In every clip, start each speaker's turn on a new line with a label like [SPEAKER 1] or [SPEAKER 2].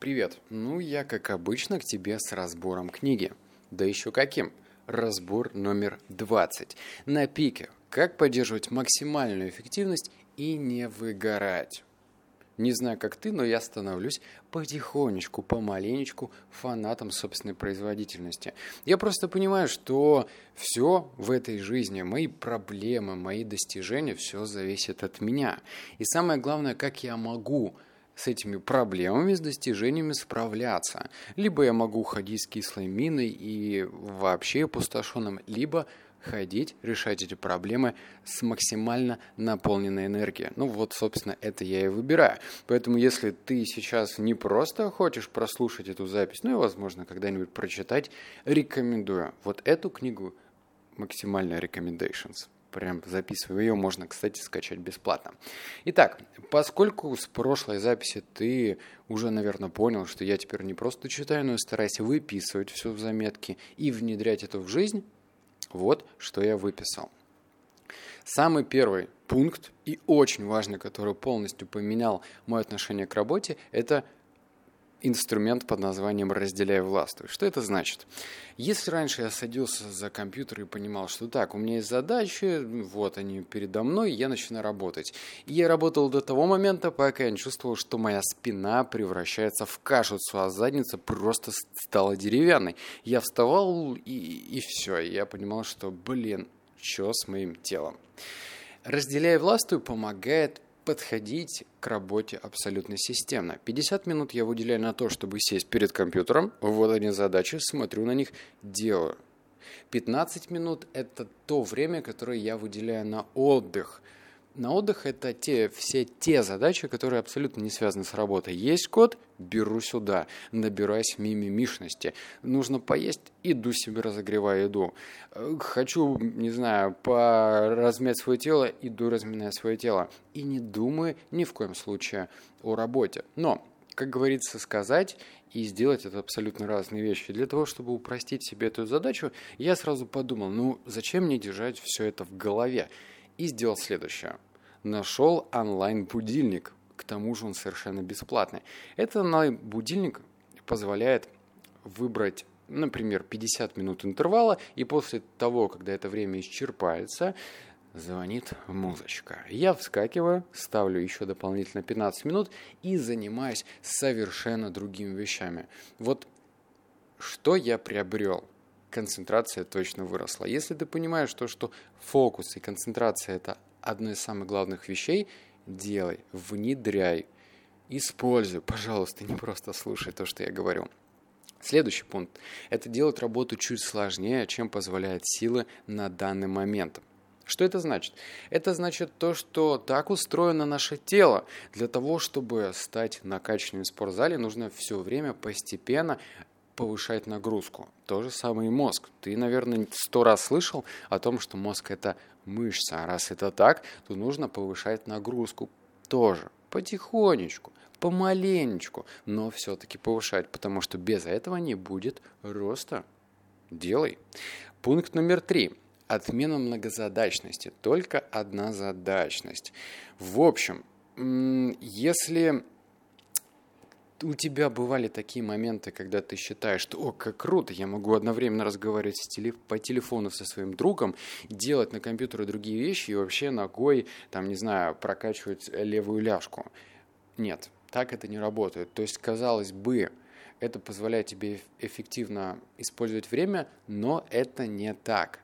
[SPEAKER 1] Привет. Ну, я, как обычно, к тебе с разбором книги. Да еще каким? Разбор номер 20. На пике. Как поддерживать максимальную эффективность и не выгорать. Не знаю, как ты, но я становлюсь потихонечку, помаленечку фанатом собственной производительности. Я просто понимаю, что все в этой жизни, мои проблемы, мои достижения, все зависит от меня. И самое главное, как я могу с этими проблемами, с достижениями справляться. Либо я могу ходить с кислой миной и вообще опустошенным, либо ходить, решать эти проблемы с максимально наполненной энергией. Ну вот, собственно, это я и выбираю. Поэтому, если ты сейчас не просто хочешь прослушать эту запись, ну и, возможно, когда-нибудь прочитать, рекомендую вот эту книгу максимально recommendations. Прям записываю ее, можно, кстати, скачать бесплатно. Итак, поскольку с прошлой записи ты уже, наверное, понял, что я теперь не просто читаю, но и стараюсь выписывать все в заметки и внедрять это в жизнь, вот что я выписал. Самый первый пункт и очень важный, который полностью поменял мое отношение к работе, это инструмент под названием «разделяй властвуй». Что это значит? Если раньше я садился за компьютер и понимал, что так, у меня есть задачи, вот они передо мной, я начинаю работать. И я работал до того момента, пока я не чувствовал, что моя спина превращается в кашицу, а задница просто стала деревянной. Я вставал и, и все, я понимал, что, блин, что с моим телом? «Разделяй властвуй» помогает подходить к работе абсолютно системно. 50 минут я выделяю на то, чтобы сесть перед компьютером, вот они задачи, смотрю на них, делаю. 15 минут – это то время, которое я выделяю на отдых – на отдых это те, все те задачи, которые абсолютно не связаны с работой. Есть код, беру сюда, набираюсь мимимишности. Нужно поесть, иду себе разогреваю еду. Хочу, не знаю, поразмять свое тело, иду разминаю свое тело. И не думаю ни в коем случае о работе. Но, как говорится, сказать и сделать это абсолютно разные вещи. Для того, чтобы упростить себе эту задачу, я сразу подумал, ну зачем мне держать все это в голове? И сделал следующее. Нашел онлайн-будильник, к тому же он совершенно бесплатный. Этот онлайн-будильник позволяет выбрать например, 50 минут интервала, и после того, когда это время исчерпается, звонит музычка. Я вскакиваю, ставлю еще дополнительно 15 минут и занимаюсь совершенно другими вещами. Вот что я приобрел? Концентрация точно выросла. Если ты понимаешь то, что фокус и концентрация – это одно из самых главных вещей, делай, внедряй, используй. Пожалуйста, не просто слушай то, что я говорю. Следующий пункт – это делать работу чуть сложнее, чем позволяет силы на данный момент. Что это значит? Это значит то, что так устроено наше тело. Для того, чтобы стать накачанным в спортзале, нужно все время постепенно повышать нагрузку. То же самое и мозг. Ты, наверное, сто раз слышал о том, что мозг это мышца. А раз это так, то нужно повышать нагрузку тоже. Потихонечку, помаленечку, но все-таки повышать, потому что без этого не будет роста. Делай. Пункт номер три. Отмена многозадачности. Только одна задачность. В общем, если у тебя бывали такие моменты, когда ты считаешь, что «О, как круто, я могу одновременно разговаривать с теле по телефону со своим другом, делать на компьютере другие вещи и вообще ногой, там, не знаю, прокачивать левую ляжку». Нет, так это не работает. То есть, казалось бы, это позволяет тебе эффективно использовать время, но это не так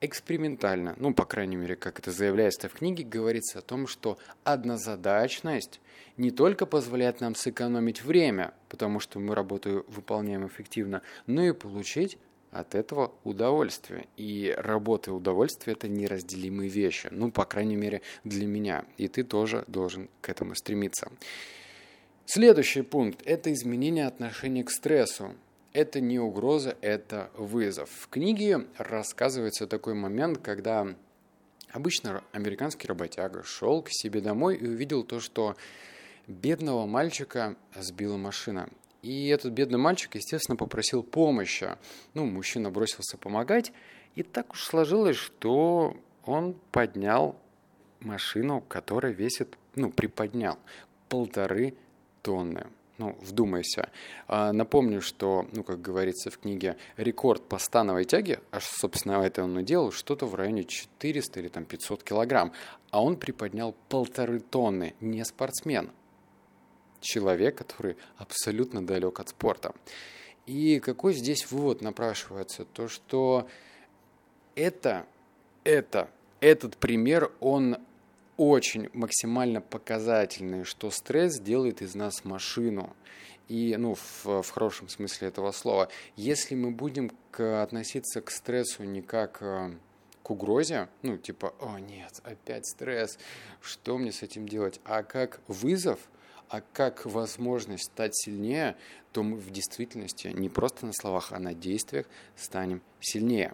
[SPEAKER 1] экспериментально, ну, по крайней мере, как это заявляется в книге, говорится о том, что однозадачность не только позволяет нам сэкономить время, потому что мы работу выполняем эффективно, но и получить от этого удовольствие. И работа и удовольствие – это неразделимые вещи. Ну, по крайней мере, для меня. И ты тоже должен к этому стремиться. Следующий пункт – это изменение отношения к стрессу это не угроза, это вызов. В книге рассказывается такой момент, когда обычно американский работяга шел к себе домой и увидел то, что бедного мальчика сбила машина. И этот бедный мальчик, естественно, попросил помощи. Ну, мужчина бросился помогать, и так уж сложилось, что он поднял машину, которая весит, ну, приподнял полторы тонны. Ну, вдумайся. А, напомню, что, ну, как говорится в книге, рекорд по становой тяге, аж, собственно, это он и делал, что-то в районе 400 или там 500 килограмм. А он приподнял полторы тонны, не спортсмен. Человек, который абсолютно далек от спорта. И какой здесь вывод напрашивается? То, что это, это, этот пример, он очень максимально показательный, что стресс делает из нас машину. И, ну, в, в хорошем смысле этого слова. Если мы будем к, относиться к стрессу не как э, к угрозе, ну, типа, о нет, опять стресс, что мне с этим делать, а как вызов, а как возможность стать сильнее, то мы в действительности не просто на словах, а на действиях станем сильнее.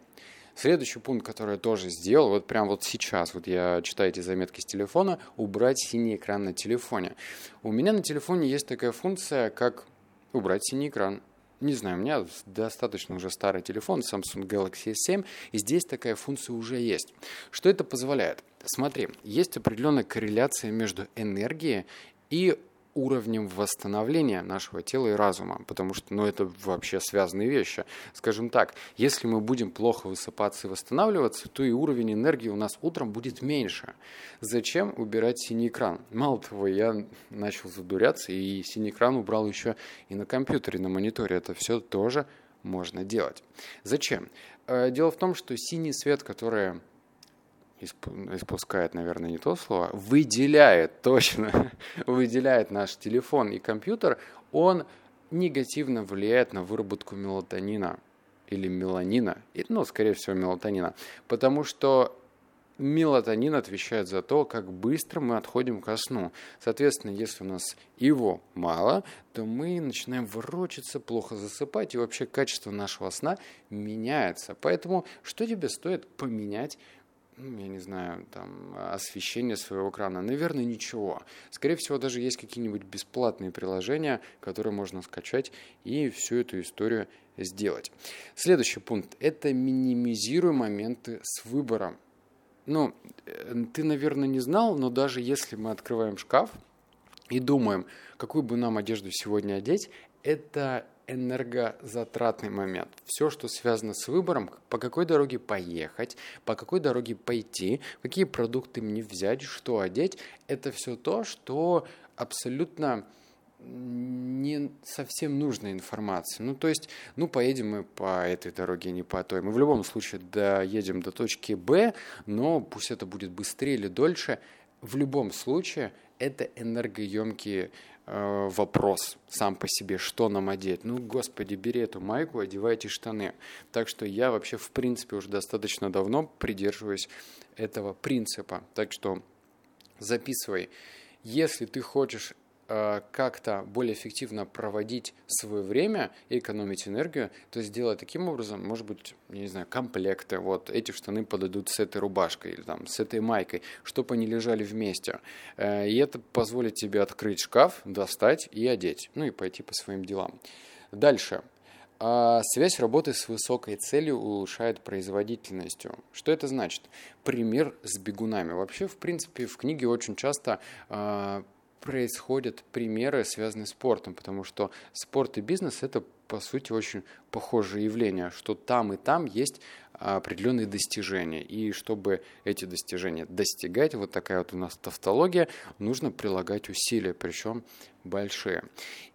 [SPEAKER 1] Следующий пункт, который я тоже сделал, вот прямо вот сейчас, вот я читаю эти заметки с телефона, убрать синий экран на телефоне. У меня на телефоне есть такая функция, как убрать синий экран. Не знаю, у меня достаточно уже старый телефон, Samsung Galaxy S7, и здесь такая функция уже есть. Что это позволяет? Смотри, есть определенная корреляция между энергией и уровнем восстановления нашего тела и разума, потому что ну, это вообще связанные вещи. Скажем так, если мы будем плохо высыпаться и восстанавливаться, то и уровень энергии у нас утром будет меньше. Зачем убирать синий экран? Мало того, я начал задуряться и синий экран убрал еще и на компьютере, на мониторе. Это все тоже можно делать. Зачем? Э, дело в том, что синий свет, который испускает, наверное, не то слово, выделяет, точно, выделяет наш телефон и компьютер, он негативно влияет на выработку мелатонина или меланина, ну, скорее всего, мелатонина, потому что мелатонин отвечает за то, как быстро мы отходим ко сну. Соответственно, если у нас его мало, то мы начинаем ворочаться, плохо засыпать, и вообще качество нашего сна меняется. Поэтому что тебе стоит поменять я не знаю, там, освещение своего экрана? Наверное, ничего. Скорее всего, даже есть какие-нибудь бесплатные приложения, которые можно скачать и всю эту историю сделать. Следующий пункт – это минимизируй моменты с выбором. Ну, э, ты, наверное, не знал, но даже если мы открываем шкаф и думаем, какую бы нам одежду сегодня одеть, это энергозатратный момент. Все, что связано с выбором, по какой дороге поехать, по какой дороге пойти, какие продукты мне взять, что одеть, это все то, что абсолютно не совсем нужная информация. Ну, то есть, ну, поедем мы по этой дороге, не по той. Мы в любом случае доедем до точки Б, но пусть это будет быстрее или дольше, в любом случае это энергоемкие Э, вопрос сам по себе, что нам одеть. Ну, господи, бери эту майку, одевайте штаны. Так что я вообще, в принципе, уже достаточно давно придерживаюсь этого принципа. Так что записывай. Если ты хочешь как-то более эффективно проводить свое время и экономить энергию, то сделать таким образом, может быть, не знаю, комплекты, вот эти штаны подойдут с этой рубашкой или там с этой майкой, чтобы они лежали вместе. Э, и это позволит тебе открыть шкаф, достать и одеть, ну и пойти по своим делам. Дальше. А связь работы с высокой целью улучшает производительностью. Что это значит? Пример с бегунами. Вообще, в принципе, в книге очень часто э, происходят примеры, связанные с спортом, потому что спорт и бизнес – это, по сути, очень похожее явление, что там и там есть определенные достижения. И чтобы эти достижения достигать, вот такая вот у нас тавтология, нужно прилагать усилия, причем большие.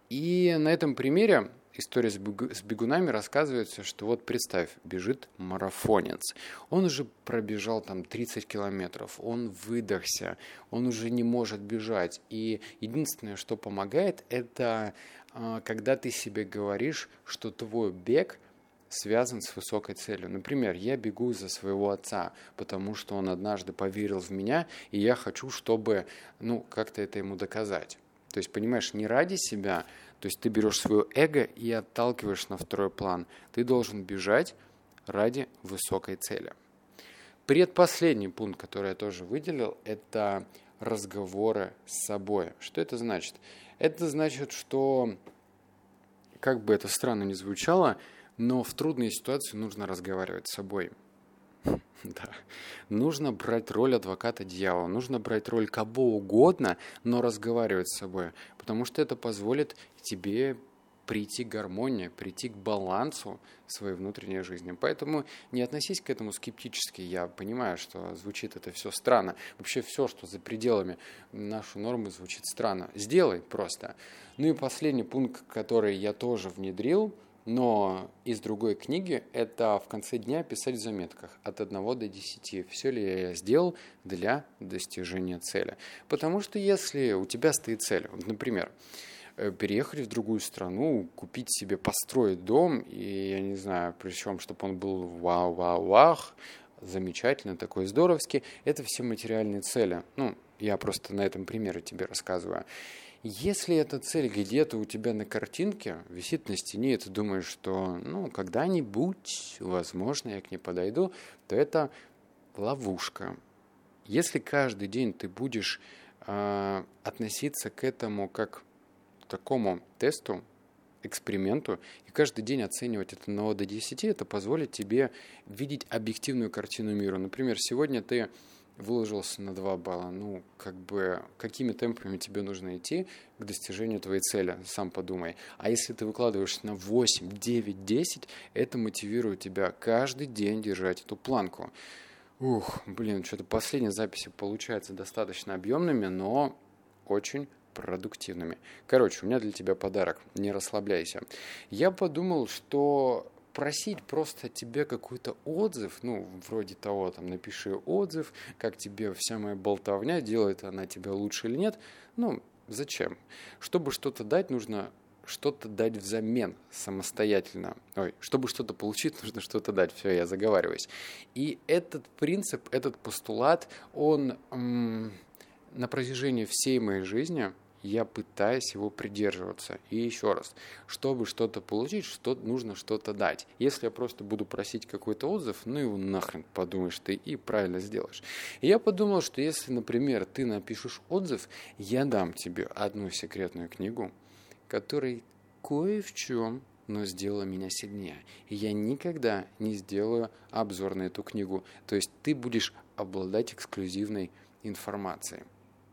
[SPEAKER 1] И на этом примере история с, бегунами рассказывается, что вот представь, бежит марафонец. Он уже пробежал там 30 километров, он выдохся, он уже не может бежать. И единственное, что помогает, это а, когда ты себе говоришь, что твой бег связан с высокой целью. Например, я бегу за своего отца, потому что он однажды поверил в меня, и я хочу, чтобы, ну, как-то это ему доказать. То есть, понимаешь, не ради себя, то есть ты берешь свое эго и отталкиваешь на второй план. Ты должен бежать ради высокой цели. Предпоследний пункт, который я тоже выделил, это разговоры с собой. Что это значит? Это значит, что, как бы это странно ни звучало, но в трудной ситуации нужно разговаривать с собой. Да. Нужно брать роль адвоката дьявола, нужно брать роль кого угодно, но разговаривать с собой, потому что это позволит тебе прийти к гармонии, прийти к балансу своей внутренней жизни. Поэтому не относись к этому скептически. Я понимаю, что звучит это все странно. Вообще все, что за пределами нашей нормы, звучит странно. Сделай просто. Ну и последний пункт, который я тоже внедрил, но из другой книги это в конце дня писать в заметках от 1 до 10. Все ли я сделал для достижения цели. Потому что если у тебя стоит цель, например, Э, переехать в другую страну, купить себе, построить дом, и я не знаю, причем, чтобы он был вау-вау-вах, замечательно, такой здоровский, это все материальные цели. Ну, я просто на этом примере тебе рассказываю. Если эта цель где-то у тебя на картинке висит на стене, и ты думаешь, что ну, когда-нибудь, возможно, я к ней подойду, то это ловушка. Если каждый день ты будешь э, относиться к этому как такому тесту, эксперименту, и каждый день оценивать это на до 10, это позволит тебе видеть объективную картину мира. Например, сегодня ты выложился на 2 балла, ну, как бы, какими темпами тебе нужно идти к достижению твоей цели, сам подумай. А если ты выкладываешься на 8, 9, 10, это мотивирует тебя каждый день держать эту планку. Ух, блин, что-то последние записи получаются достаточно объемными, но очень продуктивными. Короче, у меня для тебя подарок. Не расслабляйся. Я подумал, что просить просто тебе какой-то отзыв, ну, вроде того, там, напиши отзыв, как тебе вся моя болтовня, делает она тебя лучше или нет, ну, зачем? Чтобы что-то дать, нужно что-то дать взамен самостоятельно. Ой, чтобы что-то получить, нужно что-то дать. Все, я заговариваюсь. И этот принцип, этот постулат, он м- на протяжении всей моей жизни я пытаюсь его придерживаться. И еще раз, чтобы что-то получить, что нужно что-то дать. Если я просто буду просить какой-то отзыв, ну его нахрен подумаешь ты и правильно сделаешь. И я подумал, что если, например, ты напишешь отзыв, я дам тебе одну секретную книгу, которая кое в чем но сделала меня сильнее. И я никогда не сделаю обзор на эту книгу. То есть ты будешь обладать эксклюзивной информацией.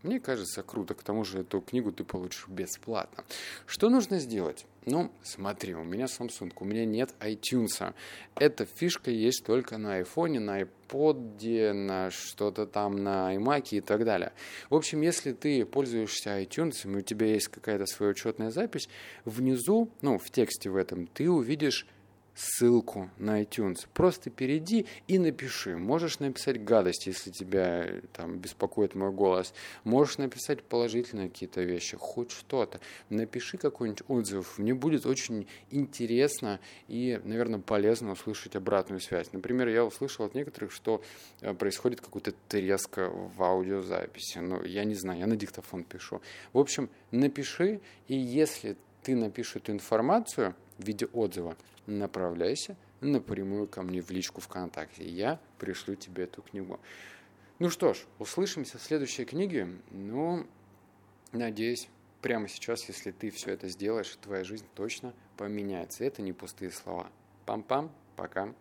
[SPEAKER 1] Мне кажется, круто. К тому же эту книгу ты получишь бесплатно. Что нужно сделать? Ну, смотри, у меня Samsung, у меня нет iTunes. Эта фишка есть только на iPhone, на iPod, на что-то там, на iMac и так далее. В общем, если ты пользуешься iTunes, и у тебя есть какая-то своя учетная запись, внизу, ну, в тексте в этом, ты увидишь ссылку на iTunes. Просто перейди и напиши. Можешь написать гадость, если тебя там беспокоит мой голос. Можешь написать положительные какие-то вещи, хоть что-то. Напиши какой-нибудь отзыв. Мне будет очень интересно и, наверное, полезно услышать обратную связь. Например, я услышал от некоторых, что э, происходит какой-то треск в аудиозаписи. Ну, я не знаю, я на диктофон пишу. В общем, напиши, и если ты напишешь эту информацию в виде отзыва, направляйся напрямую ко мне в личку ВКонтакте. Я пришлю тебе эту книгу. Ну что ж, услышимся в следующей книге. Ну, надеюсь, прямо сейчас, если ты все это сделаешь, твоя жизнь точно поменяется. Это не пустые слова. Пам-пам, пока.